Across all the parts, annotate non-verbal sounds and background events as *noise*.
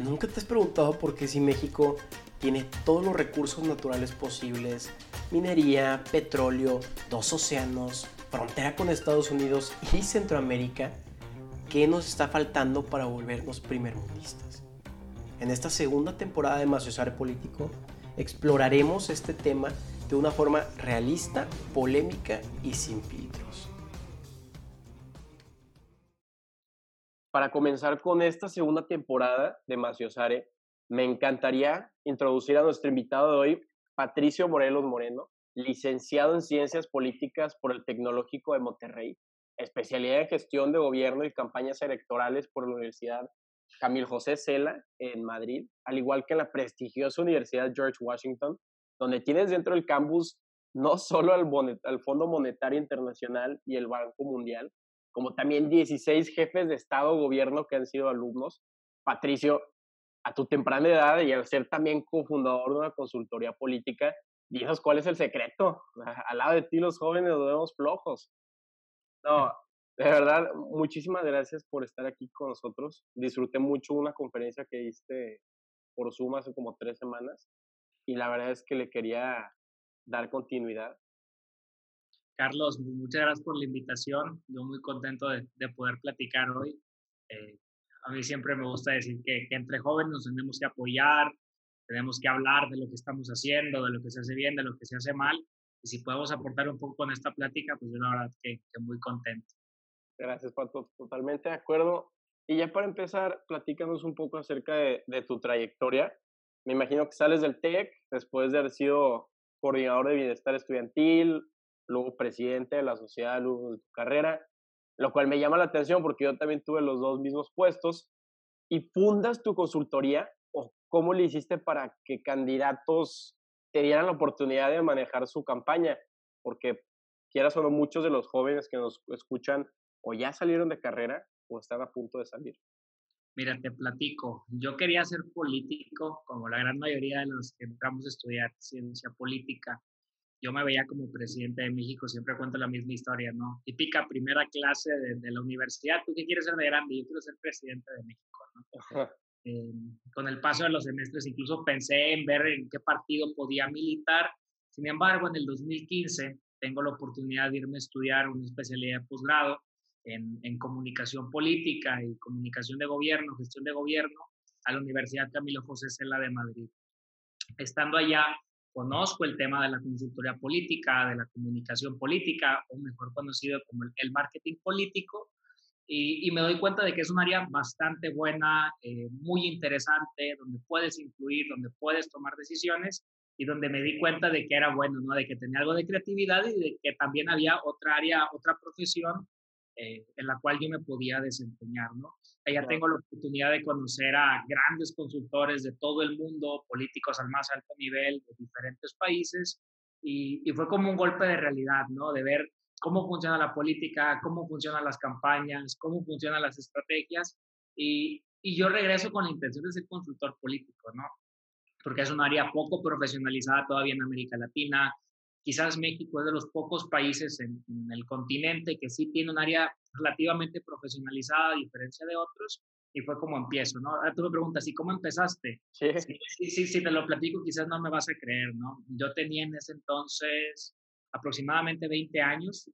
¿Nunca te has preguntado por qué si México tiene todos los recursos naturales posibles, minería, petróleo, dos océanos, frontera con Estados Unidos y Centroamérica, qué nos está faltando para volvernos primermundistas? En esta segunda temporada de Maciosare Político exploraremos este tema de una forma realista, polémica y sin filtros. Para comenzar con esta segunda temporada de Maciosare, me encantaría introducir a nuestro invitado de hoy, Patricio Morelos Moreno, licenciado en Ciencias Políticas por el Tecnológico de Monterrey, especialidad en Gestión de Gobierno y Campañas Electorales por la Universidad Camil José Cela en Madrid, al igual que en la prestigiosa Universidad George Washington, donde tienes dentro del campus no solo al, al Fondo Monetario Internacional y el Banco Mundial, como también 16 jefes de Estado gobierno que han sido alumnos. Patricio, a tu temprana edad y al ser también cofundador de una consultoría política, dices cuál es el secreto. *laughs* Al lado de ti los jóvenes nos vemos flojos. No, de verdad, muchísimas gracias por estar aquí con nosotros. Disfruté mucho una conferencia que diste por Zoom hace como tres semanas y la verdad es que le quería dar continuidad. Carlos, muchas gracias por la invitación. Yo muy contento de, poder platicar hoy. Eh, a mí siempre me gusta decir que, entre jóvenes nos tenemos que apoyar, tenemos que hablar de lo que estamos haciendo, de lo que se hace bien, de lo que se hace mal. Y si podemos aportar un poco con esta plática, pues yo la verdad que, que muy contento. Gracias, Pato. Totalmente de acuerdo. Y ya para empezar, platícanos un poco acerca de, de tu trayectoria. Me imagino que sales del TEC después de haber sido coordinador de bienestar estudiantil, luego presidente de la sociedad alumnos de tu carrera, lo cual me llama la atención porque yo también tuve los dos mismos puestos. ¿Y fundas tu consultoría o cómo le hiciste para que candidatos te la oportunidad de manejar su campaña? Porque quieras o no, muchos de los jóvenes que nos escuchan o ya salieron de carrera o están a punto de salir. Mira, te platico. Yo quería ser político, como la gran mayoría de los que entramos a estudiar ciencia política yo me veía como presidente de México, siempre cuento la misma historia, ¿no? Típica primera clase de, la universidad, ¿tú qué quieres ser de grande? Yo quiero ser presidente de México, ¿no? Eh, con el paso de los semestres incluso pensé en ver en qué partido podía militar, sin embargo, en el 2015 tengo la oportunidad de irme a estudiar una especialidad de posgrado en, en comunicación política y comunicación de gobierno, gestión de gobierno, a la Universidad Camilo José Cela de Madrid. Estando allá, conozco el tema de la consultoría política, de la comunicación política, o mejor conocido como el, marketing político, y, me doy cuenta de que es un área bastante buena, eh, muy interesante, donde puedes influir, donde puedes tomar decisiones, y donde me di cuenta de que era bueno, ¿no? de que tenía algo de creatividad y de que también había otra área, otra profesión eh, en la cual yo me podía desempeñar, ¿no? Allá tengo la oportunidad de conocer a grandes consultores de todo el mundo, políticos al más alto nivel de diferentes países, y, y, fue como un golpe de realidad, ¿no? De ver cómo funciona la política, cómo funcionan las campañas, cómo funcionan las estrategias, y, y yo regreso con la intención de ser consultor político, ¿no? Porque es un área poco profesionalizada todavía en América Latina, Quizás México es de los pocos países en, el continente que sí tiene un área relativamente profesionalizada a diferencia de otros y fue como empiezo, ¿no? Ahora tú me preguntas, ¿y cómo empezaste? Sí. Sí, sí, sí, te lo platico, quizás no me vas a creer, ¿no? Yo tenía en ese entonces aproximadamente 20 años,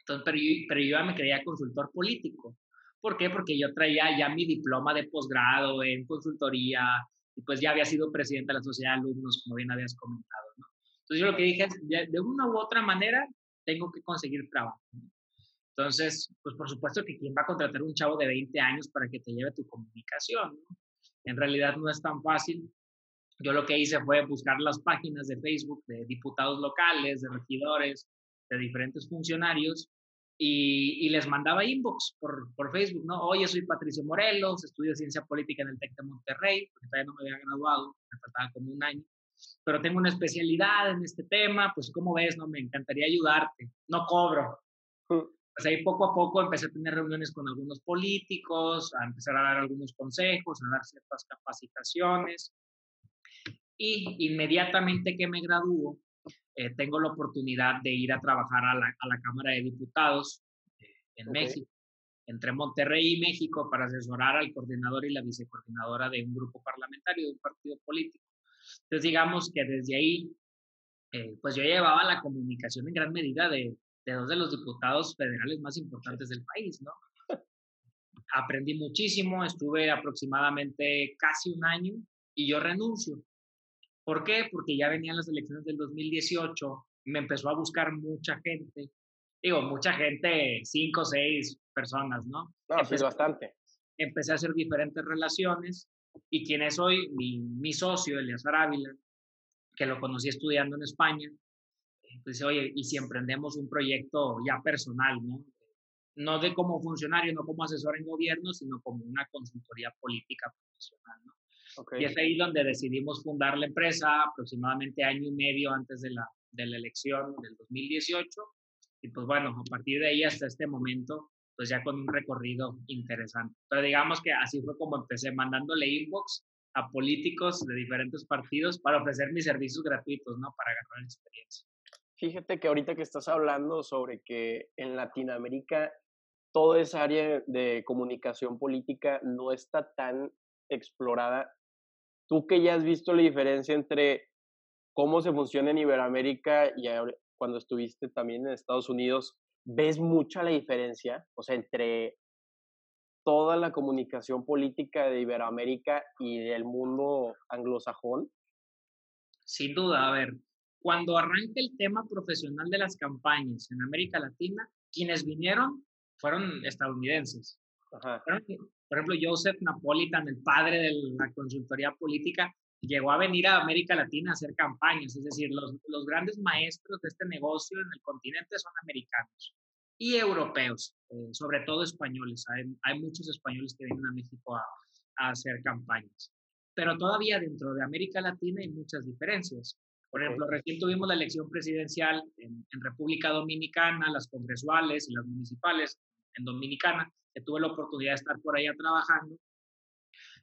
entonces, pero, yo, pero yo ya me creía consultor político. ¿Por qué? Porque yo traía ya mi diploma de posgrado en consultoría y pues ya había sido presidente de la sociedad de alumnos, como bien habías comentado. Entonces yo lo que dije es, de, una u otra manera, tengo que conseguir trabajo. Entonces, pues por supuesto que quién va a contratar un chavo de 20 años para que te lleve tu comunicación. En realidad no es tan fácil. Yo lo que hice fue buscar las páginas de Facebook de diputados locales, de regidores, de diferentes funcionarios y, y, les mandaba inbox por, por, Facebook, ¿no? Oye, soy Patricio Morelos, estudio ciencia política en el TEC de Monterrey, porque todavía no me había graduado, me faltaba como un año pero tengo una especialidad en este tema, pues como ves, no me encantaría ayudarte, no cobro. Mm. Pues ahí poco a poco empecé a tener reuniones con algunos políticos, a empezar a dar algunos consejos, a dar ciertas capacitaciones. Y inmediatamente que me gradúo, eh, tengo la oportunidad de ir a trabajar a la, a la Cámara de Diputados eh, en México. entre Monterrey y México para asesorar al coordinador y la vicecoordinadora de un grupo parlamentario, de un partido político. Entonces, digamos que desde ahí, eh, pues yo llevaba la comunicación en gran medida de, de dos de los diputados federales más importantes del país, ¿no? Aprendí muchísimo, estuve aproximadamente casi un año y yo renuncio. ¿Por qué? Porque ya venían las elecciones del 2018, me empezó a buscar mucha gente, digo, mucha gente, cinco o seis personas, ¿no? No, sí, bastante. Empecé a hacer diferentes relaciones y quien es hoy mi, mi socio, Elias Ávila, que lo conocí estudiando en España, pues oye, y si emprendemos un proyecto ya personal, ¿no? No de como funcionario, no como asesor en gobierno, sino como una consultoría política profesional, ¿no? Y es ahí donde decidimos fundar la empresa aproximadamente año y medio antes de la, de la elección del 2018 y pues bueno, a partir de ahí hasta este momento, pues ya con un recorrido interesante. Pero digamos que así fue como empecé, mandándole inbox a políticos de diferentes partidos para ofrecer mis servicios gratuitos, ¿no? Para ganar experiencia. Fíjate que ahorita que estás hablando sobre que en Latinoamérica toda esa área de comunicación política no está tan explorada. Tú que ya has visto la diferencia entre cómo se funciona en Iberoamérica y cuando estuviste también en Estados Unidos, ¿ves mucha la diferencia? O sea, entre toda la comunicación política de Iberoamérica y del mundo anglosajón. Sin duda, a ver, cuando arranca el tema profesional de las campañas en América Latina, quienes vinieron fueron estadounidenses. Por ejemplo, Joseph Napolitan, el padre de la consultoría política, llegó a venir a América Latina a hacer campañas, es decir, los, los grandes maestros de este negocio en el continente son americanos y europeos, eh, sobre todo españoles. Hay, hay, muchos españoles que vienen a México a, a, hacer campañas. Pero todavía dentro de América Latina hay muchas diferencias. Por ejemplo, recién tuvimos la elección presidencial en, en República Dominicana, las congresuales y las municipales en Dominicana, que tuve la oportunidad de estar por allá trabajando.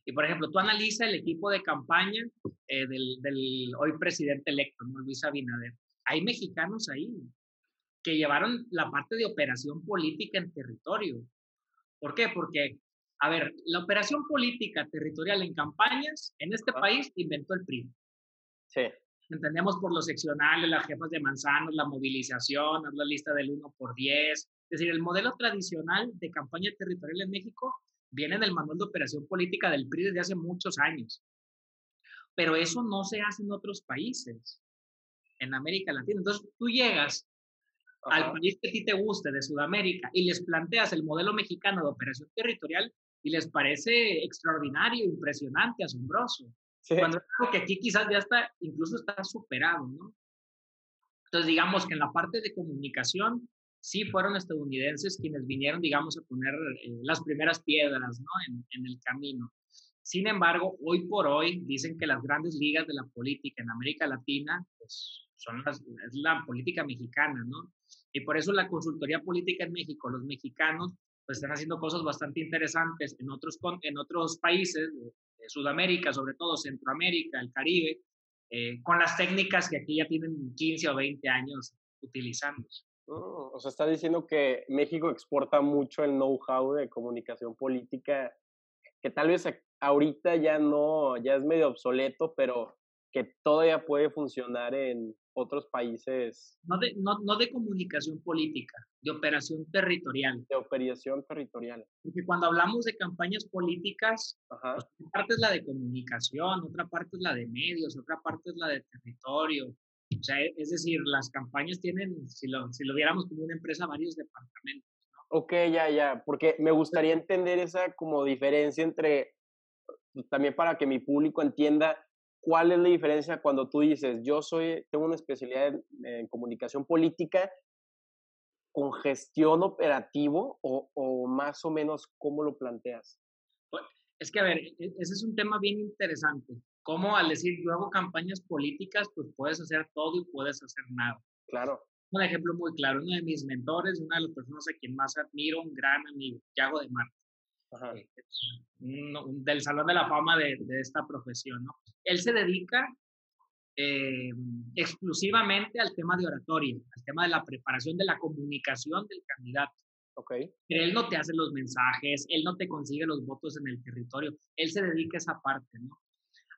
Y por ejemplo, tú analiza el equipo de campaña eh, del, del, hoy presidente electo, ¿no? Luis Abinader. Hay mexicanos ahí que llevaron la parte de operación política en territorio. ¿Por qué? Porque, a ver, la operación política territorial en campañas en este país inventó el PRI. Sí. Entendemos por los seccionales, las jefas de manzanos, la movilización, la lista del 1 por 10. Es decir, el modelo tradicional de campaña territorial en México viene del manual de operación política del PRI desde hace muchos años. Pero eso no se hace en otros países, en América Latina. Entonces tú llegas al país que a ti te guste de Sudamérica y les planteas el modelo mexicano de operación territorial y les parece extraordinario, impresionante, asombroso. Cuando es algo que aquí quizás ya está, incluso está superado, ¿no? Entonces digamos que en la parte de comunicación sí fueron estadounidenses quienes vinieron, digamos, a poner eh, las primeras piedras ¿no? en, el camino. Sin embargo, hoy por hoy dicen que las grandes ligas de la política en América Latina pues, son las, es la política mexicana, ¿no? Y por eso la consultoría política en México, los mexicanos, pues están haciendo cosas bastante interesantes en otros, en otros países de, Sudamérica, sobre todo Centroamérica, el Caribe, eh, con las técnicas que aquí ya tienen 15 o 20 años utilizándose. Oh, o sea, está diciendo que México exporta mucho el know-how de comunicación política, que tal vez ahorita ya no, ya es medio obsoleto, pero que todavía puede funcionar en otros países. No de, no, no de comunicación política, de operación territorial. De operación territorial. Porque cuando hablamos de campañas políticas, pues una parte es la de comunicación, otra parte es la de medios, otra parte es la de territorio, o sea, e, es decir, las campañas tienen, si lo, si lo viéramos como una empresa, varios departamentos. ¿no? Ok, ya, ya, porque me gustaría entender esa como diferencia entre, pues, también para que mi público entienda cuál es la diferencia cuando tú dices, yo soy, tengo una especialidad en, en comunicación política con gestión operativo o, o, más o menos cómo lo planteas. Pues, es que, a ver, e, ese es un tema bien interesante cómo al decir yo hago campañas políticas, pues puedes hacer todo y puedes hacer nada. Claro. Un ejemplo muy claro, uno de mis mentores, una de las personas a quien más admiro, un gran amigo, Thiago de Marte, Ajá. Eh, un, del Salón de la Fama de, de, esta profesión, ¿no? Él se dedica eh, exclusivamente al tema de oratoria, al tema de la preparación de la comunicación del candidato. Okay. Pero él no te hace los mensajes, él no te consigue los votos en el territorio, él se dedica a esa parte, ¿no?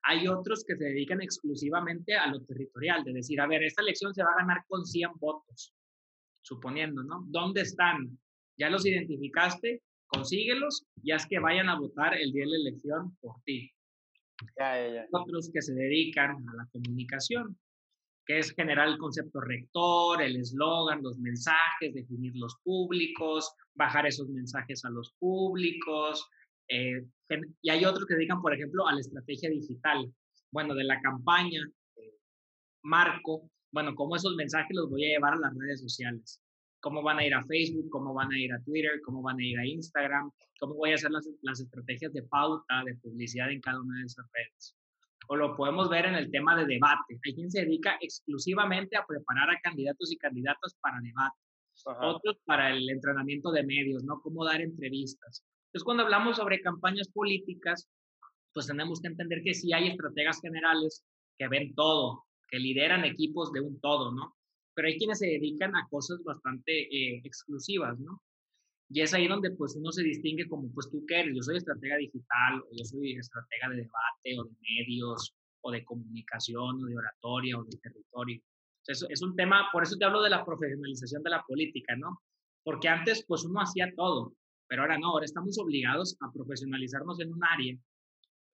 Hay otros que se dedican exclusivamente a lo territorial, de decir, a ver, esta elección se va a ganar con 100 votos, suponiendo, ¿no? ¿Dónde están? ¿Ya los identificaste? Consíguelos y haz que vayan a votar el día de la elección por ti. Ya, ya, ya. Otros que se dedican a la comunicación, que es generar el concepto rector, el eslogan, los mensajes, definir los públicos, bajar esos mensajes a los públicos, eh, y hay otros que dedican, por ejemplo, a la estrategia digital. Bueno, de la campaña, eh, marco, bueno, cómo esos mensajes los voy a llevar a las redes sociales. Cómo van a ir a Facebook, cómo van a ir a Twitter, cómo van a ir a Instagram, cómo voy a hacer las, las estrategias de pauta, de publicidad en cada una de esas redes. O lo podemos ver en el tema de debate. Hay quien se dedica exclusivamente a preparar a candidatos y candidatas para debate. Otros para el entrenamiento de medios, ¿no? Cómo dar entrevistas. Entonces, cuando hablamos sobre campañas políticas, pues tenemos que entender que sí hay estrategas generales que ven todo, que lideran equipos de un todo, ¿no? Pero hay quienes se dedican a cosas bastante eh, exclusivas, ¿no? Y es ahí donde pues uno se distingue como pues tú qué eres, yo soy estratega digital, o yo soy estratega de debate, o de medios, o de comunicación, o de oratoria, o de territorio. Entonces, es un tema, por eso te hablo de la profesionalización de la política, ¿no? Porque antes pues uno hacía todo, pero ahora no, ahora estamos obligados a profesionalizarnos en un área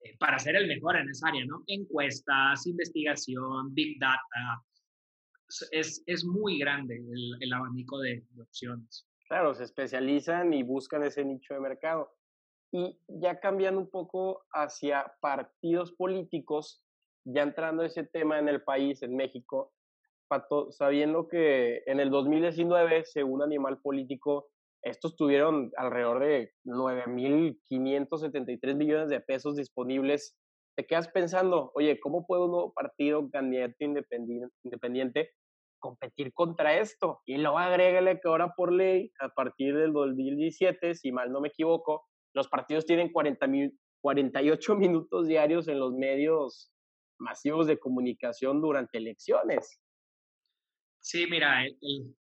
eh, para ser el mejor en esa área, ¿no? Encuestas, investigación, big data. Es, es muy grande el, el abanico de, de opciones. Claro, se especializan y buscan ese nicho de mercado. Y ya cambiando un poco hacia partidos políticos, ya entrando ese tema en el país, en México, Pato, sabiendo que en el 2019, según Animal Político, estos tuvieron alrededor de 9.573 millones de pesos disponibles. Te quedas pensando, oye, ¿cómo puede un nuevo partido, candidato independiente, competir contra esto? Y luego agrégale que ahora por ley, a partir del 2017, si mal no me equivoco, los partidos tienen 40 48 *laughs* minutos diarios en los medios masivos de comunicación durante elecciones. Sí, mira, el,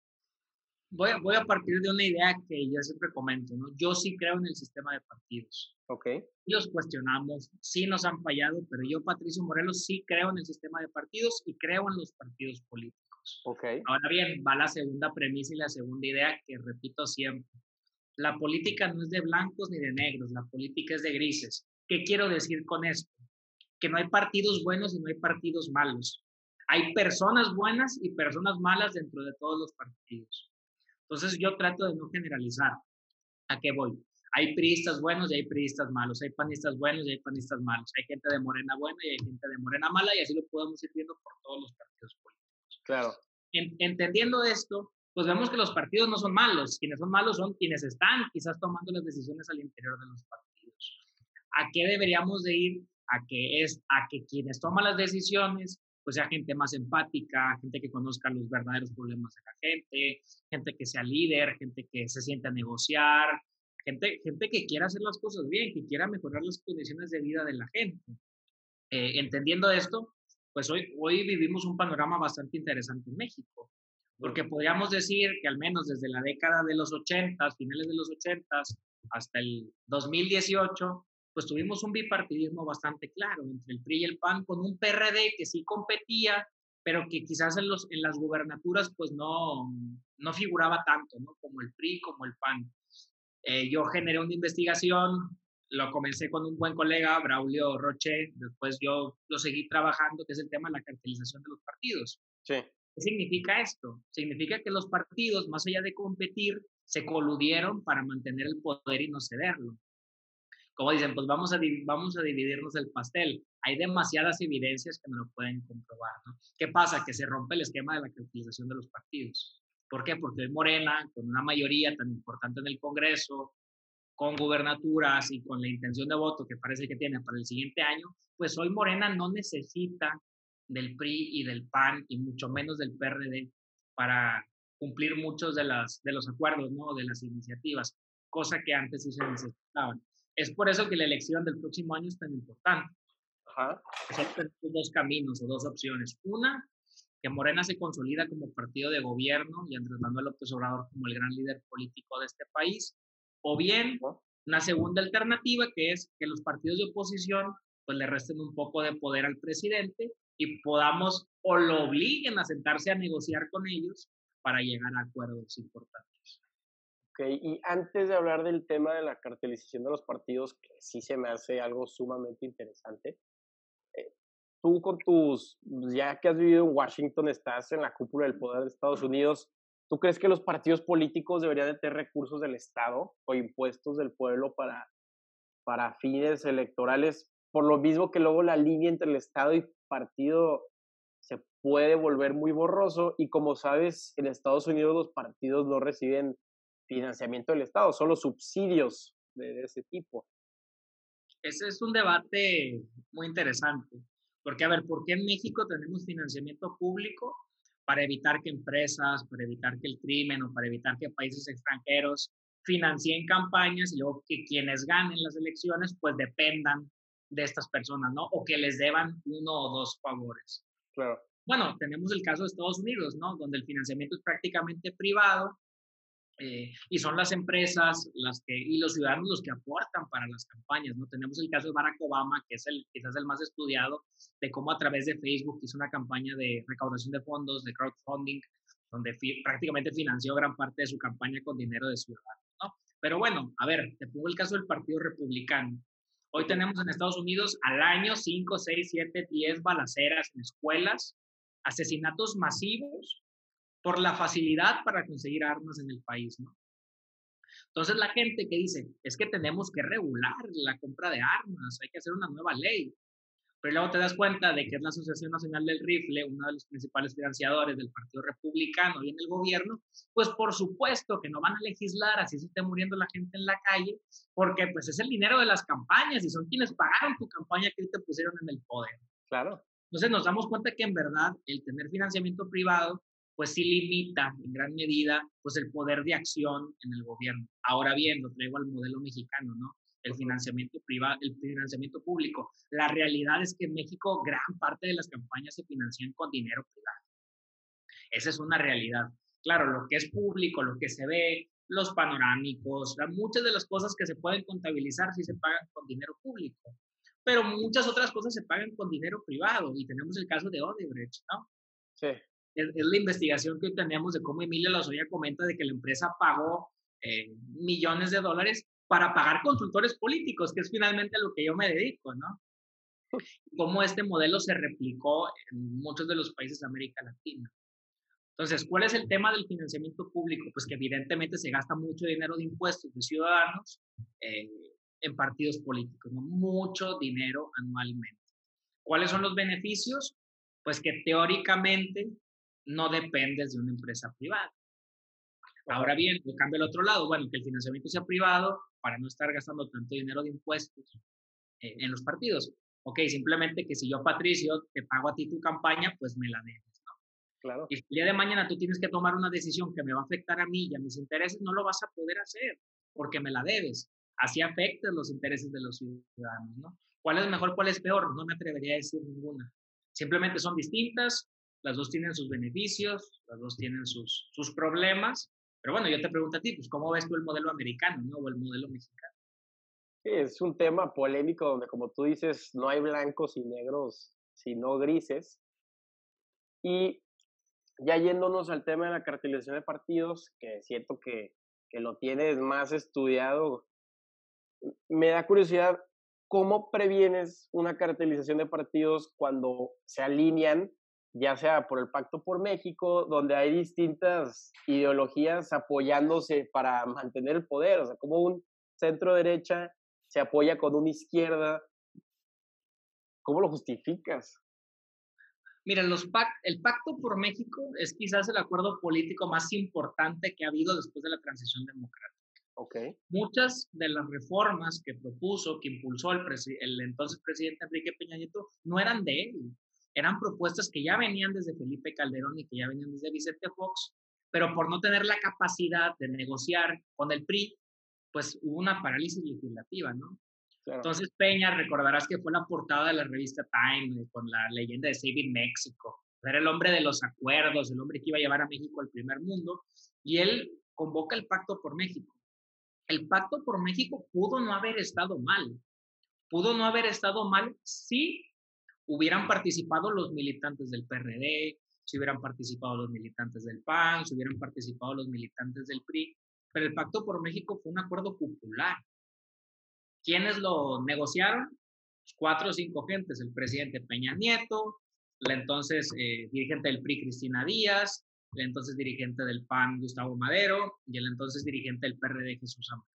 voy, voy a partir de una idea que yo siempre comento, ¿no? Yo sí creo en el sistema de partidos. Ok. Y los cuestionamos, sí nos han fallado, pero yo, Patricio Morelos, sí creo en el sistema de partidos y creo en los partidos políticos. Ok. Ahora bien, va la segunda premisa y la segunda idea que repito siempre. La política no es de blancos ni de negros, la política es de grises. ¿Qué quiero decir con esto? Que no hay partidos buenos y no hay partidos malos. Hay personas buenas y personas malas dentro de todos los partidos. Entonces yo trato de no generalizar. ¿A qué voy? Hay priistas buenos y hay priistas malos, hay panistas buenos y hay panistas malos, hay gente de morena buena y hay gente de morena mala y así lo podemos ir viendo por todos los partidos políticos. Claro. entendiendo esto, pues vemos que los partidos no son malos, quienes son malos son quienes están quizás tomando las decisiones al interior de los partidos. ¿A qué deberíamos de ir? A que es a que quienes toman las decisiones pues sea gente más empática, gente que conozca los verdaderos problemas de la gente, gente que sea líder, gente que se sienta a negociar, gente, gente que quiera hacer las cosas bien, que quiera mejorar las condiciones de vida de la gente. Eh, entendiendo esto, pues hoy, hoy vivimos un panorama bastante interesante en México, porque podríamos decir que al menos desde la década de los 80, finales de los 80 hasta el 2018, pues tuvimos un bipartidismo bastante claro entre el PRI y el PAN, con un PRD que sí competía, pero que quizás en, los, en las gubernaturas pues no, no figuraba tanto, ¿no? Como el PRI, como el PAN. Eh, yo generé una investigación, lo comencé con un buen colega, Braulio Roche, después yo lo seguí trabajando, que es el tema de la cartelización de los partidos. Sí. ¿Qué significa esto? Significa que los partidos, más allá de competir, se coludieron para mantener el poder y no cederlo como dicen, pues vamos a, vamos a dividirnos el pastel. Hay demasiadas evidencias que me lo pueden comprobar. ¿no? ¿Qué pasa? Que se rompe el esquema de la capitalización de los partidos. ¿Por qué? Porque hoy Morena, con una mayoría tan importante en el Congreso, con gubernaturas y con la intención de voto que parece que tiene para el siguiente año, pues hoy Morena no necesita del PRI y del PAN y mucho menos del PRD para cumplir muchos de, las, de los acuerdos, ¿no? De las iniciativas, cosa que antes sí se necesitaban. Es por eso que la elección del próximo año es tan importante. Ajá. Son dos caminos o dos opciones. Una, que Morena se consolida como partido de gobierno y Andrés Manuel López Obrador como el gran líder político de este país, o bien una segunda alternativa que es que los partidos de oposición pues le resten un poco de poder al presidente y podamos o lo obliguen a sentarse a negociar con ellos para llegar a acuerdos importantes. Ok, y antes de hablar del tema de la cartelización de los partidos, que sí se me hace algo sumamente interesante, eh, tú con tus, ya que has vivido en Washington, estás en la cúpula del poder de Estados Unidos, ¿tú crees que los partidos políticos deberían de tener recursos del Estado o impuestos del pueblo para, para fines electorales? Por lo mismo que luego la línea entre el Estado y partido se puede volver muy borroso y como sabes, en Estados Unidos los partidos no reciben financiamiento del Estado, solo subsidios de, ese tipo. Ese es un debate muy interesante, porque a ver, ¿por qué en México tenemos financiamiento público para evitar que empresas, para evitar que el crimen o para evitar que países extranjeros financien campañas y luego que quienes ganen las elecciones pues dependan de estas personas, ¿no? O que les deban uno o dos favores. Claro. Bueno, tenemos el caso de Estados Unidos, ¿no? Donde el financiamiento es prácticamente privado eh, y son las empresas las que, y los ciudadanos los que aportan para las campañas, ¿no? Tenemos el caso de Barack Obama, que es el, quizás el más estudiado, de cómo a través de Facebook hizo una campaña de recaudación de fondos, de crowdfunding, donde prácticamente financió gran parte de su campaña con dinero de ciudadanos, ¿no? Pero bueno, a ver, te pongo el caso del Partido Republicano. Hoy tenemos en Estados Unidos al año 5, 6, 7, 10 balaceras en escuelas, asesinatos masivos por la facilidad para conseguir armas en el país, ¿no? Entonces la gente que dice, es que tenemos que regular la compra de armas, hay que hacer una nueva ley. Pero luego te das cuenta de que es la Asociación Nacional del Rifle, uno de los principales financiadores del Partido Republicano y en el gobierno, pues por supuesto que no van a legislar así se esté muriendo la gente en la calle, porque pues es el dinero de las campañas y son quienes pagaron tu campaña que te pusieron en el poder. Claro. Entonces nos damos cuenta que en verdad el tener financiamiento privado pues sí limita en gran medida pues el poder de acción en el gobierno. Ahora bien, lo traigo al modelo mexicano, ¿no? El financiamiento privado, el financiamiento público. La realidad es que en México gran parte de las campañas se financian con dinero privado. Esa es una realidad. Claro, lo que es público, lo que se ve, los panorámicos, muchas de las cosas que se pueden contabilizar si se pagan con dinero público pero muchas otras cosas se pagan con dinero privado y tenemos el caso de Odebrecht, ¿no? Sí. Es, la investigación que tenemos de cómo Emilio Lozoya comenta de que la empresa pagó eh, millones de dólares para pagar consultores políticos, que es finalmente a lo que yo me dedico, ¿no? Cómo este modelo se replicó en muchos de los países de América Latina. Entonces, ¿cuál es el tema del financiamiento público? Pues que evidentemente se gasta mucho dinero de impuestos de ciudadanos, eh, en partidos políticos, ¿no? mucho dinero anualmente. ¿Cuáles son los beneficios? Pues que teóricamente no dependes de una empresa privada. Ahora bien, lo cambio al otro lado, bueno, que el financiamiento sea privado para no estar gastando tanto dinero de impuestos eh, en los partidos. Ok, simplemente que si yo, Patricio, te pago a ti tu campaña, pues me la debes, ¿no? Claro. Y el día de mañana tú tienes que tomar una decisión que me va a afectar a mí y a mis intereses, no lo vas a poder hacer porque me la debes así afecta los intereses de los ciudadanos, ¿no? ¿Cuál es mejor, cuál es peor? No me atrevería a decir ninguna. Simplemente son distintas, las dos tienen sus beneficios, las dos tienen sus, sus problemas, pero bueno, yo te pregunto a ti, pues, ¿cómo ves tú el modelo americano, ¿no? O el modelo mexicano. Es un tema polémico donde, como tú dices, no hay blancos y negros, sino grises. Y ya yéndonos al tema de la cartelización de partidos, que siento que, que lo tienes más estudiado me da curiosidad, ¿cómo previenes una cartelización de partidos cuando se alinean, ya sea por el Pacto por México, donde hay distintas ideologías apoyándose para mantener el poder? O sea, como un centro derecha se apoya con una izquierda. ¿Cómo lo justificas? Mira, los el Pacto por México es quizás el acuerdo político más importante que ha habido después de la transición democrática. Muchas de las reformas que propuso, que impulsó el, el entonces presidente Enrique Peña Nieto, no eran de él. Eran propuestas que ya venían desde Felipe Calderón y que ya venían desde Vicente Fox, pero por no tener la capacidad de negociar con el PRI, pues hubo una parálisis legislativa, ¿no? Entonces Peña, recordarás que fue la portada de la revista Time con la leyenda de Saving México, Era el hombre de los acuerdos, el hombre que iba a llevar a México al primer mundo, y él convoca el Pacto por México. El Pacto por México pudo no haber estado mal. Pudo no haber estado mal si hubieran participado los militantes del PRD, si hubieran participado los militantes del PAN, si hubieran participado los militantes del PRI, pero el Pacto por México fue un acuerdo popular. ¿Quiénes lo negociaron? Pues, cuatro o cinco gentes, el presidente Peña Nieto, la entonces eh, dirigente del PRI Cristina Díaz, el entonces dirigente del PAN Gustavo Madero y el entonces dirigente del PRD Jesús Amaro.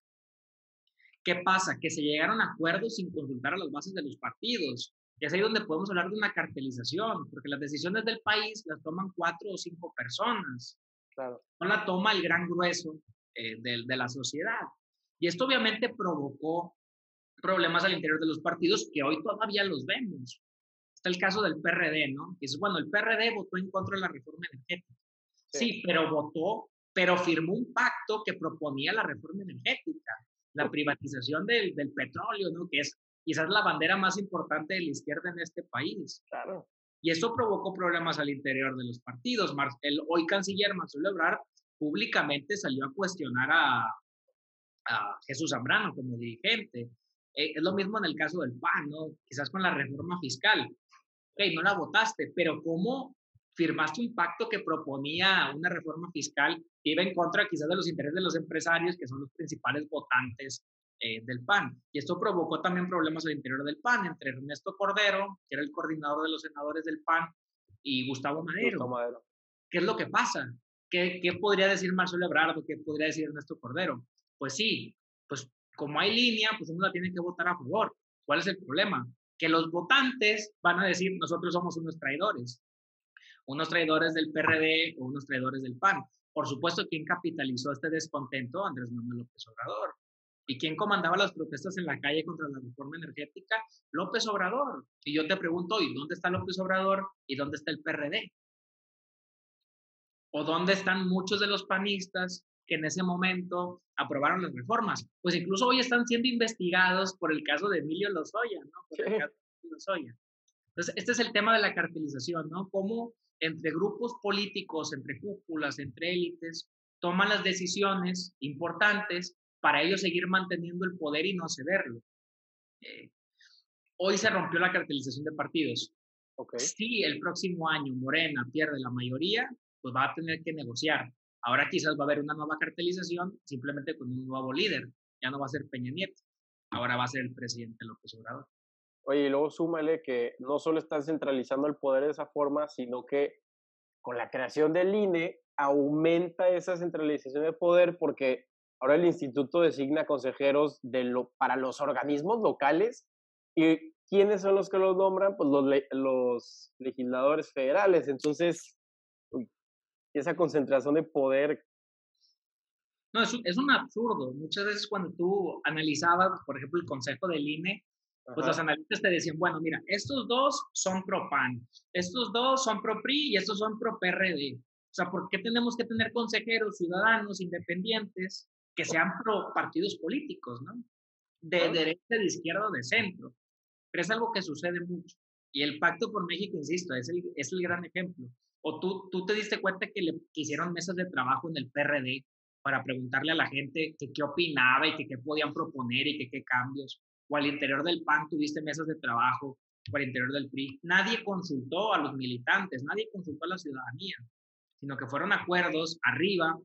¿Qué pasa? Que se llegaron a acuerdos sin consultar a las bases de los partidos. Y es ahí donde podemos hablar de una cartelización, porque las decisiones del país las toman cuatro o cinco personas. Claro. No la toma el gran grueso eh, de, de la sociedad. Y esto obviamente provocó problemas al interior de los partidos que hoy todavía los vemos. Está el caso del PRD, ¿no? Que es, bueno, el PRD votó en contra de la reforma energética. Sí, pero votó, pero firmó un pacto que proponía la reforma energética, la privatización del, del petróleo, ¿no? Que es quizás la bandera más importante de la izquierda en este país. Claro. Y eso provocó problemas al interior de los partidos. El hoy canciller Marcelo Ebrard públicamente salió a cuestionar a, a Jesús Zambrano como dirigente. Eh, es lo mismo en el caso del PAN, ¿no? Quizás con la reforma fiscal. Ok, no la votaste, pero ¿cómo firmaste un pacto que proponía una reforma fiscal que iba en contra quizás de los intereses de los empresarios, que son los principales votantes eh, del PAN. Y esto provocó también problemas al interior del PAN, entre Ernesto Cordero, que era el coordinador de los senadores del PAN, y Gustavo Madero. Madero. ¿Qué es lo que pasa? ¿Qué, ¿Qué, podría decir Marcelo Ebrard qué podría decir Ernesto Cordero? Pues sí, pues como hay línea, pues uno la tiene que votar a favor. ¿Cuál es el problema? Que los votantes van a decir, nosotros somos unos traidores. Unos traidores del PRD o unos traidores del PAN. Por supuesto, ¿quién capitalizó este descontento? Andrés Manuel López Obrador. ¿Y quién comandaba las protestas en la calle contra la reforma energética? López Obrador. Y yo te pregunto ¿y ¿dónde está López Obrador y dónde está el PRD? ¿O dónde están muchos de los panistas que en ese momento aprobaron las reformas? Pues incluso hoy están siendo investigados por el caso de Emilio Lozoya, ¿no? Por el caso de Lozoya. Entonces, este es el tema de la cartelización, ¿no? Cómo entre grupos políticos, entre cúpulas, entre élites, toman las decisiones importantes para ellos seguir manteniendo el poder y no cederlo. Eh, hoy se rompió la cartelización de partidos. Okay. Si el próximo año Morena pierde la mayoría, pues va a tener que negociar. Ahora quizás va a haber una nueva cartelización simplemente con un nuevo líder. Ya no va a ser Peña Nieto, ahora va a ser el presidente López Obrador. Oye, y luego súmale que no solo están centralizando el poder de esa forma, sino que con la creación del INE aumenta esa centralización de poder porque Ahora el instituto designa consejeros de lo, para los organismos locales. ¿Y quiénes son los que los nombran? Pues los, los legisladores federales. Entonces, esa concentración de poder. No, es, es un absurdo. Muchas veces cuando tú analizabas, por ejemplo, el consejo del INE, pues los analistas te decían, bueno, mira, estos dos son pro PAN, estos dos son pro PRI y estos son pro PRD. O sea, ¿por qué tenemos que tener consejeros ciudadanos independientes que sean pro partidos políticos, ¿no? De derecha, de izquierda o de centro. Pero es algo que sucede mucho. Y el Pacto por México, insisto, es el, es el gran ejemplo. O tú, tú te diste cuenta que, le, que hicieron mesas de trabajo en el PRD para preguntarle a la gente qué opinaba y qué podían proponer y qué cambios. O al interior del PAN tuviste mesas de trabajo, o al interior del PRI. Nadie consultó a los militantes, nadie consultó a la ciudadanía, sino que fueron acuerdos arriba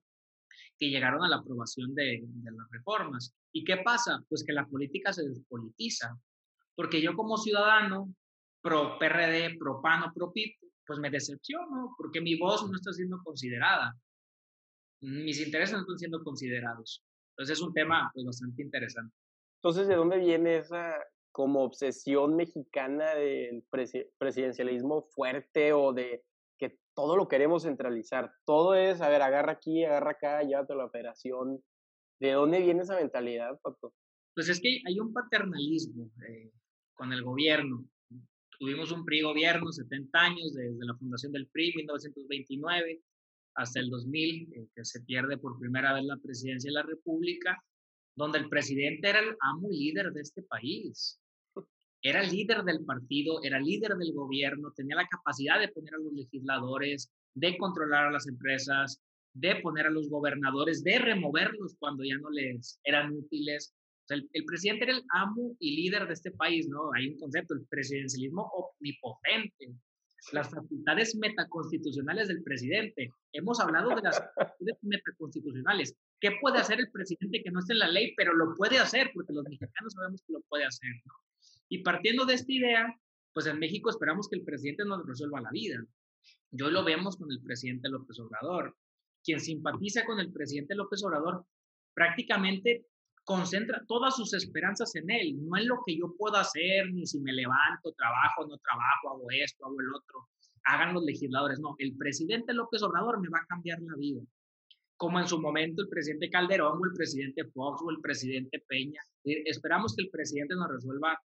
que llegaron a la aprobación de, las reformas. ¿Y qué pasa? Pues que la política se despolitiza, porque yo como ciudadano, pro PRD, pro PAN pro PIP, pues me decepciono, porque mi voz no está siendo considerada, mis intereses no están siendo considerados. Entonces es un tema pues, bastante interesante. Entonces, ¿de dónde viene esa como obsesión mexicana del presidencialismo fuerte o de todo lo queremos centralizar. Todo es, a ver, agarra aquí, agarra acá, llévate la operación. ¿De dónde viene esa mentalidad, Pato? Pues es que hay un paternalismo eh, con el gobierno. Tuvimos un PRI gobierno, 70 años, desde la fundación del PRI, 1929, hasta el 2000, eh, que se pierde por primera vez la presidencia de la República, donde el presidente era el amo y líder de este país. Era líder del partido, era líder del gobierno, tenía la capacidad de poner a los legisladores, de controlar a las empresas, de poner a los gobernadores, de removerlos cuando ya no les eran útiles. el, el, presidente era el amo y líder de este país, ¿no? Hay un concepto, el presidencialismo omnipotente las facultades metaconstitucionales del presidente. Hemos hablado de las facultades *laughs* metaconstitucionales. ¿Qué puede hacer el presidente que no esté en la ley, pero lo puede hacer, porque los mexicanos sabemos que lo puede hacer? Y partiendo de esta idea, pues en México esperamos que el presidente nos resuelva la vida. Yo lo vemos con el presidente López Obrador. Quien simpatiza con el presidente López Obrador prácticamente concentra todas sus esperanzas en él, no en lo que yo puedo hacer, ni si me levanto, trabajo, no trabajo, hago esto, hago el otro, hagan los legisladores, no, el presidente López Obrador me va a cambiar la vida, como en su momento el presidente Calderón o el presidente Fox o el presidente Peña. Eh, esperamos que el presidente nos resuelva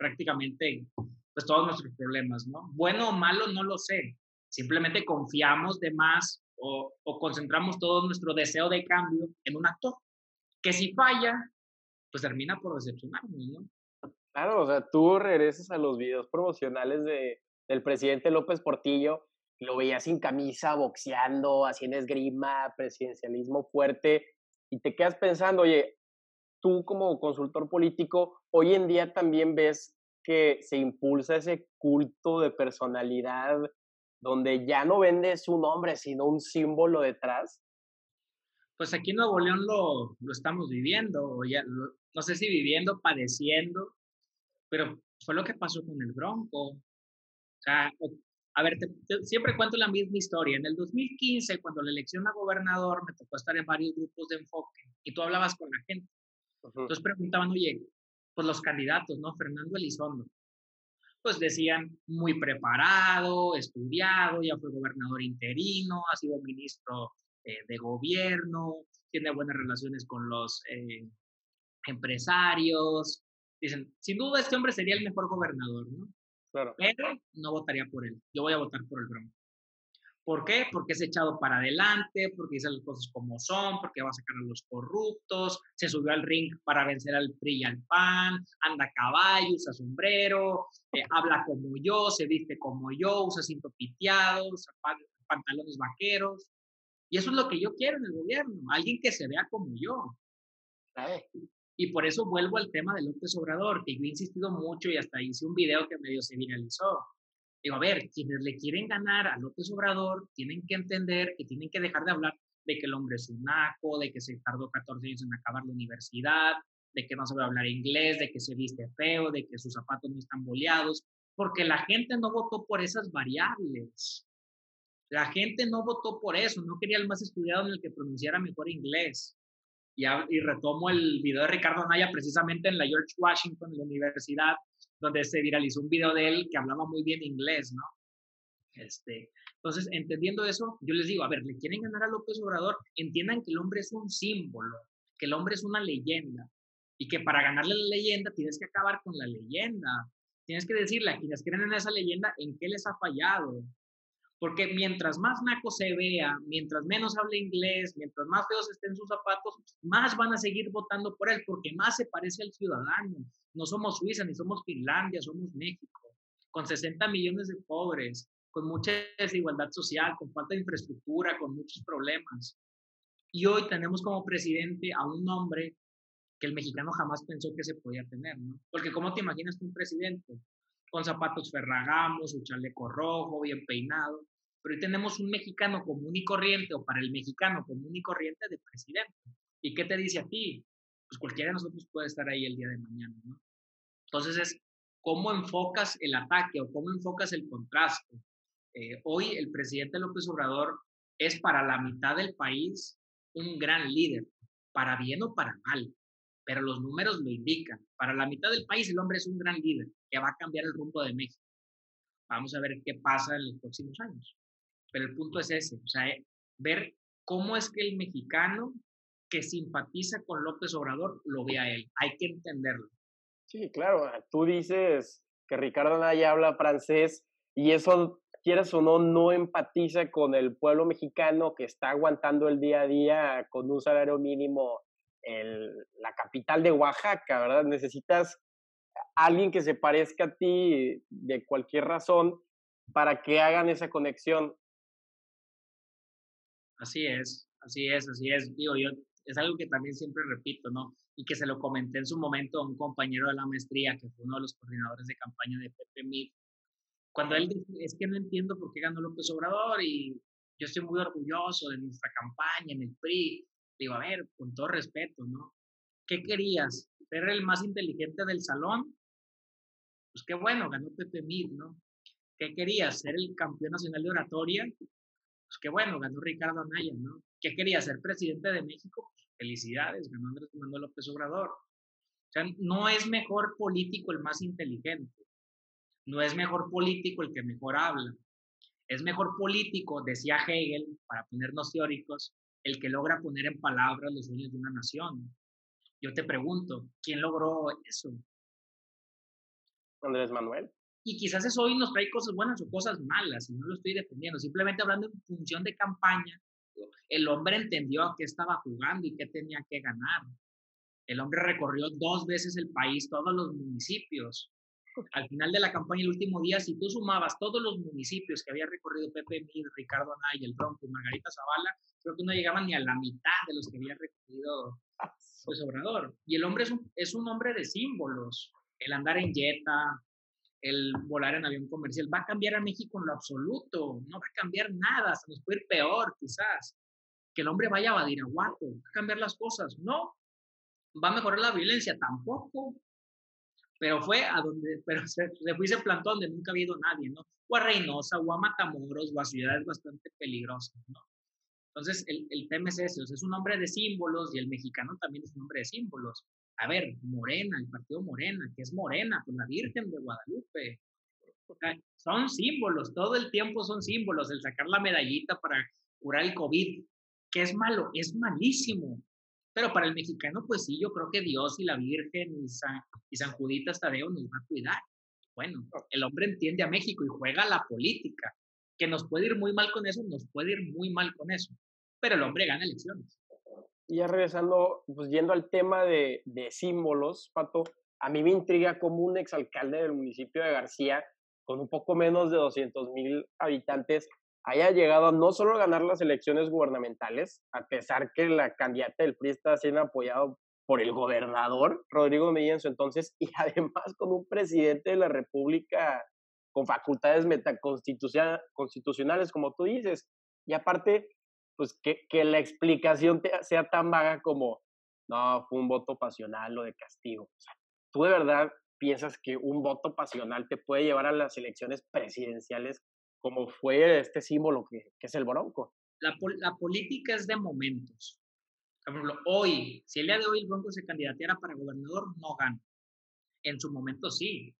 prácticamente pues todos nuestros problemas, ¿no? Bueno o malo, no lo sé. Simplemente confiamos de más o, o concentramos todo nuestro deseo de cambio en un actor que si falla, pues termina por decepcionarnos, ¿no? Claro, o sea, tú regresas a los videos promocionales de, del presidente López Portillo lo veías sin camisa, boxeando, haciendo esgrima, presidencialismo fuerte, y te quedas pensando, oye, tú como consultor político, hoy en día también ves que se impulsa ese culto de personalidad donde ya no vendes un hombre, sino un símbolo detrás pues aquí en Nuevo León lo, lo estamos viviendo, ya, no sé si viviendo, padeciendo, pero fue lo que pasó con el Bronco. O sea, a ver, siempre cuento la misma historia. En el 2015, cuando la elección a gobernador, me tocó estar en varios grupos de enfoque y tú hablabas con la gente. Entonces preguntaban, oye, pues los candidatos, ¿no? Fernando Elizondo. Pues decían, muy preparado, estudiado, ya fue gobernador interino, ha sido ministro eh, de gobierno, tiene buenas relaciones con los eh, empresarios. Dicen, sin duda este hombre sería el mejor gobernador, ¿no? Claro. Pero no votaría por él. Yo voy a votar por el Bronco. ¿Por qué? Porque es echado para adelante, porque dice las cosas como son, porque va a sacar a los corruptos, se subió al ring para vencer al PRI y al PAN, anda a caballo, usa sombrero, eh, habla como yo, se viste como yo, usa cinto piteado, usa pantalones vaqueros. Y eso es lo que yo quiero en el gobierno, alguien que se vea como yo. Y por eso vuelvo al tema de López Obrador, que yo he insistido mucho y hasta hice un video que medio se viralizó. Digo, a ver, quienes le quieren ganar a López Obrador tienen que entender que tienen que dejar de hablar de que el hombre es un naco, de que se tardó 14 años en acabar la universidad, de que no sabe hablar inglés, de que se viste feo, de que sus zapatos no están boleados, porque la gente no votó por esas variables. La gente no votó por eso, no quería el más estudiado en el que pronunciara mejor inglés. Y, y retomo el video de Ricardo Anaya precisamente en la George Washington, en la universidad, donde se viralizó un video de él que hablaba muy bien inglés, ¿no? Este, entonces, entendiendo eso, yo les digo, a ver, le quieren ganar a López Obrador, entiendan que el hombre es un símbolo, que el hombre es una leyenda, y que para ganarle la leyenda tienes que acabar con la leyenda. Tienes que decirle a quienes creen en esa leyenda en qué les ha fallado, porque mientras más naco se vea, mientras menos hable inglés, mientras más feos estén sus zapatos, más van a seguir votando por él, porque más se parece al ciudadano. No somos Suiza, ni somos Finlandia, somos México, con 60 millones de pobres, con mucha desigualdad social, con falta de infraestructura, con muchos problemas. Y hoy tenemos como presidente a un hombre que el mexicano jamás pensó que se podía tener, ¿no? Porque ¿cómo te imaginas un presidente? Con zapatos ferragamos, un chaleco rojo, bien peinado, pero hoy tenemos un mexicano común y corriente, o para el mexicano común y corriente de presidente. ¿Y qué te dice a ti? Pues cualquiera de nosotros puede estar ahí el día de mañana, ¿no? Entonces es cómo enfocas el ataque o cómo enfocas el contraste. Eh, hoy el presidente López Obrador es para la mitad del país un gran líder, para bien o para mal, pero los números lo indican. Para la mitad del país el hombre es un gran líder que va a cambiar el rumbo de México. Vamos a ver qué pasa en los próximos años. Pero el punto es ese, o sea, eh, ver cómo es que el mexicano que simpatiza con López Obrador lo ve a él. Hay que entenderlo. Sí, claro. Ah, tú dices que Ricardo Naya habla francés y eso, quieras o no, no empatiza con el pueblo mexicano que está aguantando el día a día con un salario mínimo en la capital de Oaxaca, ¿verdad? Necesitas alguien que se parezca a ti de cualquier razón para que hagan esa conexión. Así es, así es, así es. Digo, yo es algo que también siempre repito, ¿no? Y que se lo comenté en su momento a un compañero de la maestría, que fue uno de los coordinadores de campaña de Pepe Mid, cuando él dice, es que no entiendo por qué ganó López Obrador y yo estoy muy orgulloso de nuestra campaña en el PRI. Digo, a ver, con todo respeto, ¿no? ¿Qué querías? ¿Ser el más inteligente del salón? Pues qué bueno, ganó Pepe Mid, ¿no? ¿Qué querías? ¿Ser el campeón nacional de oratoria? Pues qué bueno, ganó Ricardo Anaya, ¿no? ¿Qué quería? ¿Ser presidente de México? Felicidades, ganó Andrés Manuel López Obrador. O sea, no es mejor político el más inteligente. No es mejor político el que mejor habla. Es mejor político, decía Hegel, para ponernos teóricos, el que logra poner en palabras los sueños de una nación. Yo te pregunto, ¿quién logró eso? Andrés Manuel. Y quizás eso hoy nos trae cosas buenas o cosas malas, y no lo estoy defendiendo. Simplemente hablando en función de campaña, el hombre entendió a qué estaba jugando y qué tenía que ganar. El hombre recorrió dos veces el país, todos los municipios. Al final de la campaña, el último día, si tú sumabas todos los municipios que había recorrido Pepe Mid, Ricardo Anaya, El Bronco y Margarita Zavala, creo que no llegaban ni a la mitad de los que había recorrido *laughs* pues, Obrador. Y el hombre es un, es un hombre de símbolos. El andar en jeta, el volar en avión comercial, va a cambiar a México en lo absoluto, no va a cambiar nada, se nos puede ir peor quizás. Que el hombre vaya a Badiraguato, va a cambiar las cosas, no. Va a mejorar la violencia, tampoco. Pero fue a donde, *laughs* pero se, se fue y se plantó donde nunca ha habido nadie, ¿no? O a Reynosa, o a Matamoros, o a ciudades bastante peligrosas, ¿no? Entonces, el, el tema es ese, es un hombre de símbolos y el mexicano también es un hombre de símbolos a ver, Morena, el partido Morena, que es Morena, pues la Virgen de Guadalupe. Son símbolos, todo el tiempo son símbolos, el sacar la medallita para curar el COVID, que es malo, es malísimo. Pero para el mexicano, pues sí, yo creo que Dios y la Virgen y San, y San Judita Tadeo nos va a cuidar. Bueno, el hombre entiende a México y juega la política. Que nos puede ir muy mal con eso, nos puede ir muy mal con eso. Pero el hombre gana elecciones. Y ya regresando, pues yendo al tema de, de símbolos, Pato, a mí me intriga como un exalcalde del municipio de García, con un poco menos de 200 mil habitantes, haya llegado a no solo ganar las elecciones gubernamentales, a pesar que la candidata del PRI está siendo apoyado por el gobernador Rodrigo Medina en su entonces, y *laughs* además con un presidente de la República con facultades metaconstitucionales, como tú dices. Y aparte, pues que, que la explicación sea tan vaga como, no, fue un voto pasional o de castigo. O sea, ¿Tú de verdad piensas que un voto pasional te puede llevar a las elecciones presidenciales como fue este símbolo que, es el Bronco? La, la, política es de momentos. Por ejemplo, hoy, si el día de hoy el Bronco se candidateara para gobernador, no gana. En su momento sí.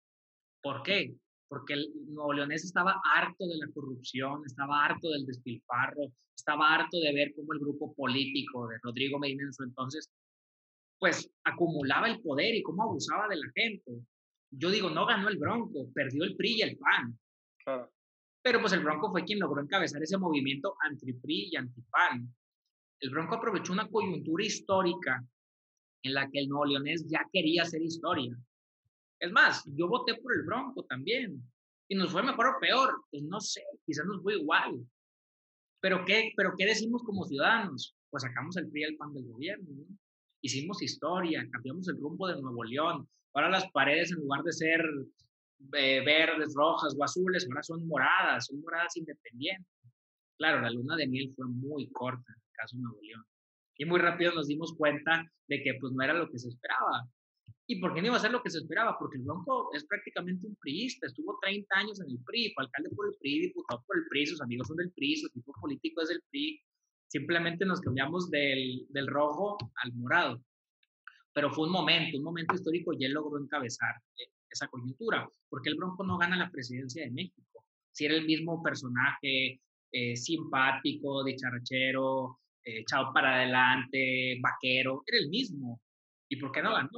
¿Por qué? Porque el nuevo leonés estaba harto de la corrupción, estaba harto del despilfarro, estaba harto de ver cómo el grupo político de Rodrigo Medina en su entonces, pues acumulaba el poder y cómo abusaba de la gente. Yo digo, no ganó el Bronco, perdió el PRI y el PAN. Pero pues el Bronco fue quien logró encabezar ese movimiento anti-PRI y anti-PAN. El Bronco aprovechó una coyuntura histórica en la que el nuevo leonés ya quería hacer historia es más, yo voté por el Bronco también. Y nos fue mejor o peor. Pues no sé, quizás nos fue igual. Pero ¿qué, pero ¿qué decimos como ciudadanos? Pues sacamos el PRI el PAN del gobierno. Hicimos historia, cambiamos el rumbo de Nuevo León. Ahora las paredes, en lugar de ser eh, verdes, rojas o azules, ahora son moradas, son moradas independientes. Claro, la luna de miel fue muy corta en el caso de Nuevo León. Y muy rápido nos dimos cuenta de que pues no era lo que se esperaba. ¿Y por qué no iba a ser lo que se esperaba? Porque el Bronco es prácticamente un priista, estuvo 30 años en el PRI, fue alcalde por el PRI, diputado por el PRI, sus amigos son del PRI, su equipo político es del PRI. Simplemente nos cambiamos del, del rojo al morado. Pero fue un momento, un momento histórico y él logró encabezar eh, esa coyuntura, porque el Bronco no gana la presidencia de México. Si era el mismo personaje eh, simpático, dicharachero, eh, echado para adelante, vaquero, era el mismo. ¿Y por qué no ganó?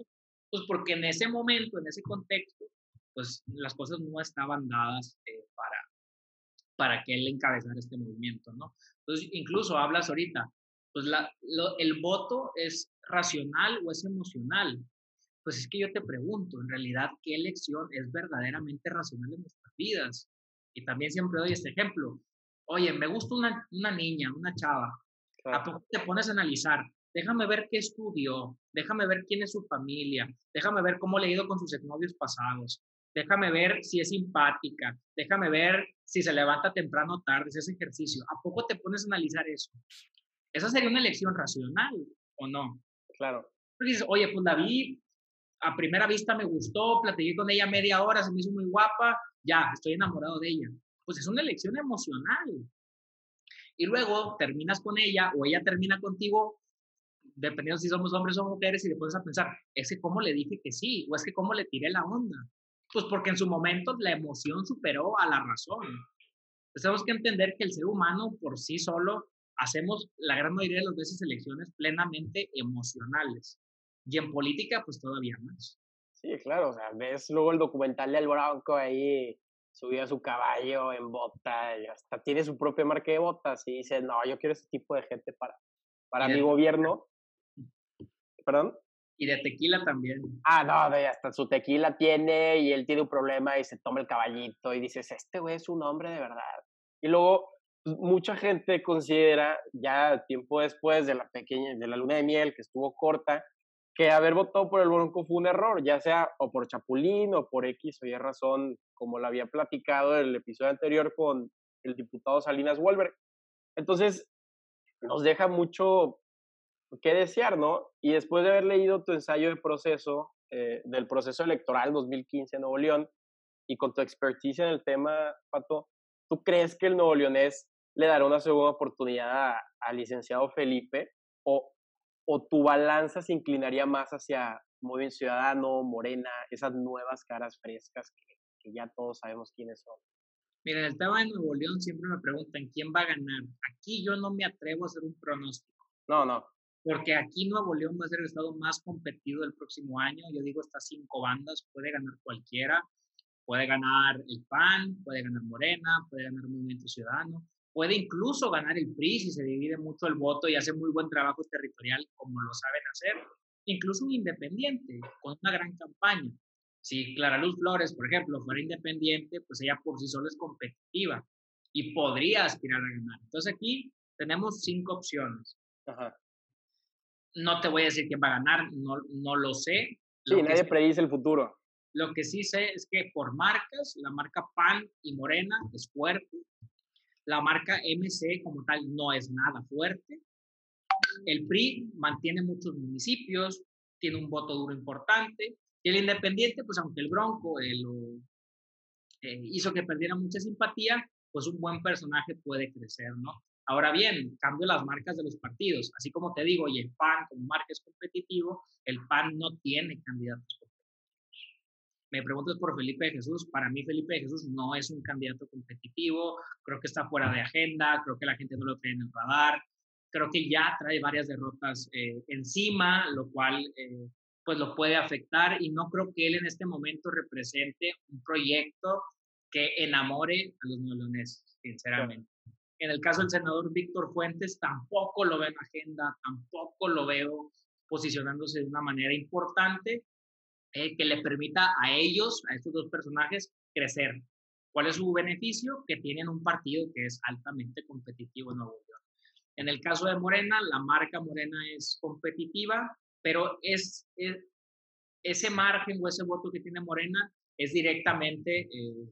Pues porque en ese momento, en ese contexto, pues las cosas no estaban dadas eh, para, para que él encabezara este movimiento, ¿no? Entonces, incluso hablas ahorita, pues la, el voto es racional o es emocional. Pues es que yo te pregunto, en realidad, ¿qué elección es verdaderamente racional en nuestras vidas? Y también siempre doy este ejemplo. Oye, me gusta una, una niña, una chava. ¿A poco te pones a analizar? Déjame ver qué estudió, déjame ver quién es su familia, déjame ver cómo le ha ido con sus exnovios pasados, déjame ver si es simpática, déjame ver si se levanta temprano o tarde, si hace ejercicio. ¿A poco te pones a analizar eso? Esa sería una elección racional, ¿o no? Claro. dices, oye, pues David, a primera vista me gustó, platiqué con ella media hora, se me hizo muy guapa, ya, estoy enamorado de ella. Pues es una elección emocional. Y luego terminas con ella o ella termina contigo, dependiendo si somos hombres o mujeres, y te pones a pensar, es que cómo le dije que sí, o es que cómo le tiré la onda. Pues porque en su momento la emoción superó a la razón. Entonces tenemos que entender que el ser humano por sí solo hacemos la gran mayoría de las veces elecciones plenamente emocionales. Y en política, pues todavía más. Sí, claro, o sea, ves luego el documental del Bronco ahí subido a su caballo en bota, y hasta tiene su propia marca de botas y dice, no, yo quiero ese tipo de gente para, para mi gobierno. ¿Perdón? Y de tequila también. Ah, no, hasta su tequila tiene y él tiene un problema y se toma el caballito y dices, este güey es un hombre de verdad. Y luego pues, mucha gente considera, ya tiempo después de la pequeña, de la luna de miel que estuvo corta, que haber votado por el Bronco fue un error, ya sea o por Chapulín o por X o Y razón, como lo había platicado en el episodio anterior con el diputado Salinas Wolver. Entonces, nos deja mucho que desear, ¿no? Y después de haber leído tu ensayo de proceso, eh, del proceso electoral 2015 en Nuevo León, y con tu experticia en el tema, Pato, ¿tú crees que el Nuevo Leonés le dará una segunda oportunidad al licenciado Felipe? ¿O, ¿O tu balanza se inclinaría más hacia Movimiento Ciudadano, Morena, esas nuevas caras frescas que, que ya todos sabemos quiénes son? Mira, en el tema de Nuevo León siempre me preguntan quién va a ganar. Aquí yo no me atrevo a hacer un pronóstico. No, no porque aquí Nuevo León va a ser el estado más competido el próximo año. Yo digo, estas cinco bandas, puede ganar cualquiera. Puede ganar el PAN, puede ganar Morena, puede ganar Movimiento Ciudadano, puede incluso ganar el PRI si se divide mucho el voto y hace muy buen trabajo territorial como lo saben hacer. Incluso un independiente con una gran campaña. Si Clara Luz Flores, por ejemplo, fuera independiente, pues ella por sí sola es competitiva y podría aspirar a ganar. Entonces aquí tenemos cinco opciones. Ajá. No te voy a decir quién va a ganar, no, no lo sé. Sí, nadie predice el futuro. Lo que sí sé es que por marcas, la marca PAN y Morena es fuerte. La marca MC como tal no es nada fuerte. El PRI mantiene muchos municipios, tiene un voto duro importante. Y el Independiente, pues aunque el Bronco eh, lo, eh, hizo que perdiera mucha simpatía, pues un buen personaje puede crecer, ¿no? Ahora bien, cambio las marcas de los partidos. Así como te digo, y el PAN como marca es competitivo, el PAN no tiene candidatos competitivos. Me preguntas por Felipe de Jesús. Para mí, Felipe de Jesús no es un candidato competitivo. Creo que está fuera de agenda. Creo que la gente no lo tiene en el radar. Creo que ya trae varias derrotas eh, encima, lo cual eh, pues lo puede afectar. Y no creo que él en este momento represente un proyecto que enamore a los neoloneses, sinceramente. En el caso del senador Víctor Fuentes, tampoco lo veo en agenda, tampoco lo veo posicionándose de una manera importante eh, que le permita a ellos, a estos dos personajes, crecer. ¿Cuál es su beneficio? Que tienen un partido que es altamente competitivo en Nuevo León. En el caso de Morena, la marca Morena es competitiva, pero es, ese margen o ese voto que tiene Morena es directamente eh,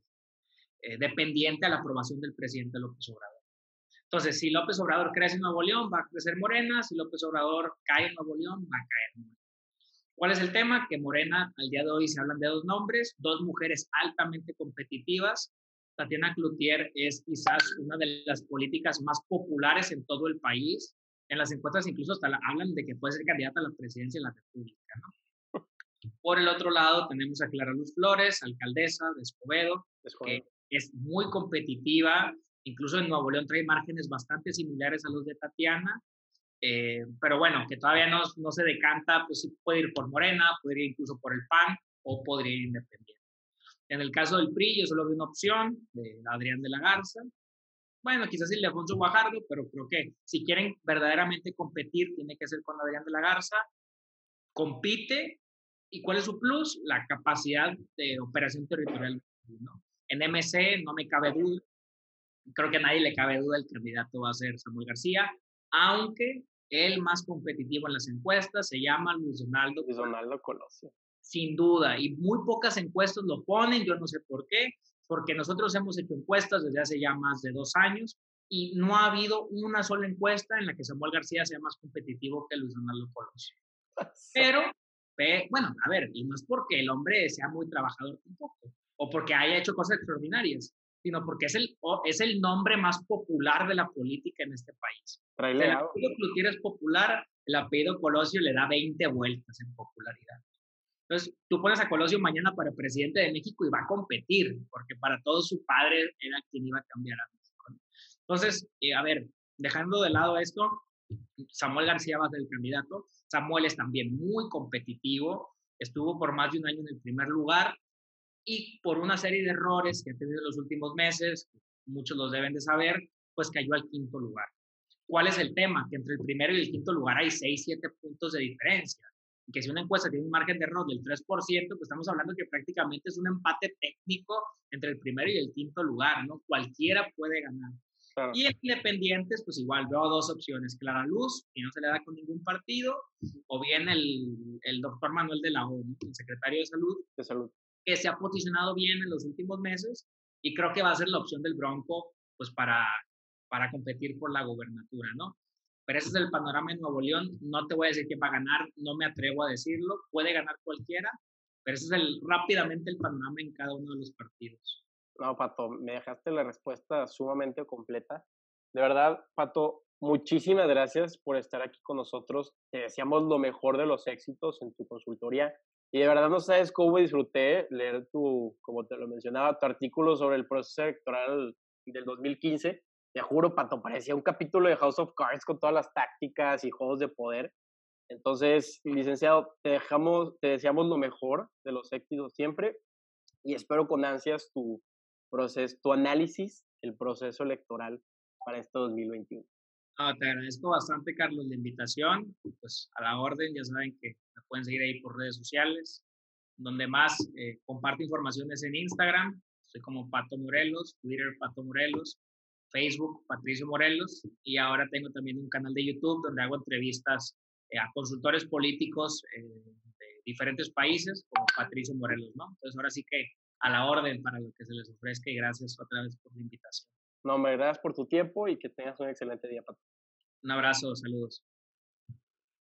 eh, dependiente a la aprobación del presidente López Obrador. Entonces, si López Obrador crece en Nuevo León, va a crecer Morena. Si López Obrador cae en Nuevo León, va a caer Morena. ¿Cuál es el tema? Que Morena, al día de hoy, se hablan de dos nombres, dos mujeres altamente competitivas. Tatiana Cloutier es quizás una de las políticas más populares en todo el país. En las encuestas incluso hasta hablan de que puede ser candidata a la presidencia de la República. ¿no? Por el otro lado, tenemos a Clara Luz Flores, alcaldesa de Escobedo, que es muy competitiva, Incluso en Nuevo León trae márgenes bastante similares a los de Tatiana, eh, pero bueno, que todavía no, no se decanta, pues sí puede ir por Morena, puede ir incluso por el PAN o podría ir independiente. En el caso del PRI, yo solo veo una opción de Adrián de la Garza. Bueno, quizás el de Alfonso Guajardo, pero creo que si quieren verdaderamente competir, tiene que ser con Adrián de la Garza. Compite, ¿Y cuál es su plus? La capacidad de operación territorial. ¿no? En MC no me cabe duda, creo que a nadie le cabe duda el candidato va a ser Samuel García, aunque el más competitivo en las encuestas se llama Luis Donaldo. Luis Donaldo Colosio. Sin duda, y muy pocas encuestas lo ponen, yo no sé por qué, porque nosotros hemos hecho encuestas desde hace ya más de dos años y no ha habido una sola encuesta en la que Samuel García sea más competitivo que Luis Donaldo Colosio. Pero, bueno, a ver, y no es porque el hombre sea muy trabajador tampoco, o porque haya hecho cosas extraordinarias, sino porque es el, es el nombre más popular de la política en este país. el apellido Cloutier es popular, el apellido Colosio le da 20 vueltas en popularidad. Entonces, tú pones a Colosio mañana para presidente de México y va a competir, porque para todo su padre era quien iba a cambiar a México. Entonces, eh, a ver, dejando de lado esto, Samuel García va a ser el candidato. Samuel es también muy competitivo, estuvo por más de un año en el primer lugar, y por una serie de errores que ha tenido en los últimos meses, muchos los deben de saber, pues cayó al quinto lugar. ¿Cuál es el tema? Que entre el primero y el quinto lugar hay 6, 7 puntos de diferencia. Y que si una encuesta tiene un margen de error del 3%, pues estamos hablando que prácticamente es un empate técnico entre el primero y el quinto lugar, ¿no? Cualquiera puede ganar. Y en Independientes, pues igual veo dos opciones. Clara Luz, y no se le da con ningún partido, o bien el, el doctor Manuel de la O, el secretario de Salud, de Salud, que se ha posicionado bien en los últimos meses y creo que va a ser la opción del Bronco pues para, para competir por la gobernatura, ¿no? Pero ese es el panorama en Nuevo León. No te voy a decir quién va a ganar, no me atrevo a decirlo. Puede ganar cualquiera, pero ese es el, rápidamente el panorama en cada uno de los partidos. No, Pato, me dejaste la respuesta sumamente completa. De verdad, Pato, muchísimas gracias por estar aquí con nosotros. Te deseamos lo mejor de los éxitos en tu consultoría. Y de verdad no sabes cómo disfruté leer tu, como te lo mencionaba, tu artículo sobre el proceso electoral del 2015. Te juro, Pato, parecía un capítulo de House of Cards con todas las tácticas y juegos de poder. Entonces, licenciado, te, dejamos, te deseamos lo mejor de los éxitos siempre y espero con ansias tu proceso, tu análisis, el proceso electoral para este 2021. Te agradezco bastante, Carlos, la invitación. Pues a la orden, ya saben que me pueden seguir ahí por redes sociales. Donde más eh, comparto informaciones en Instagram, soy como Pato Morelos, Twitter Pato Morelos, Facebook Patricio Morelos y ahora tengo también un canal de YouTube donde hago entrevistas eh, a consultores políticos eh, de diferentes países como Patricio Morelos, ¿no? Entonces ahora sí que a la orden para lo que se les ofrezca y gracias otra vez por la invitación. No, me gracias por tu tiempo y que tengas un excelente día, Pato. Un abrazo, saludos.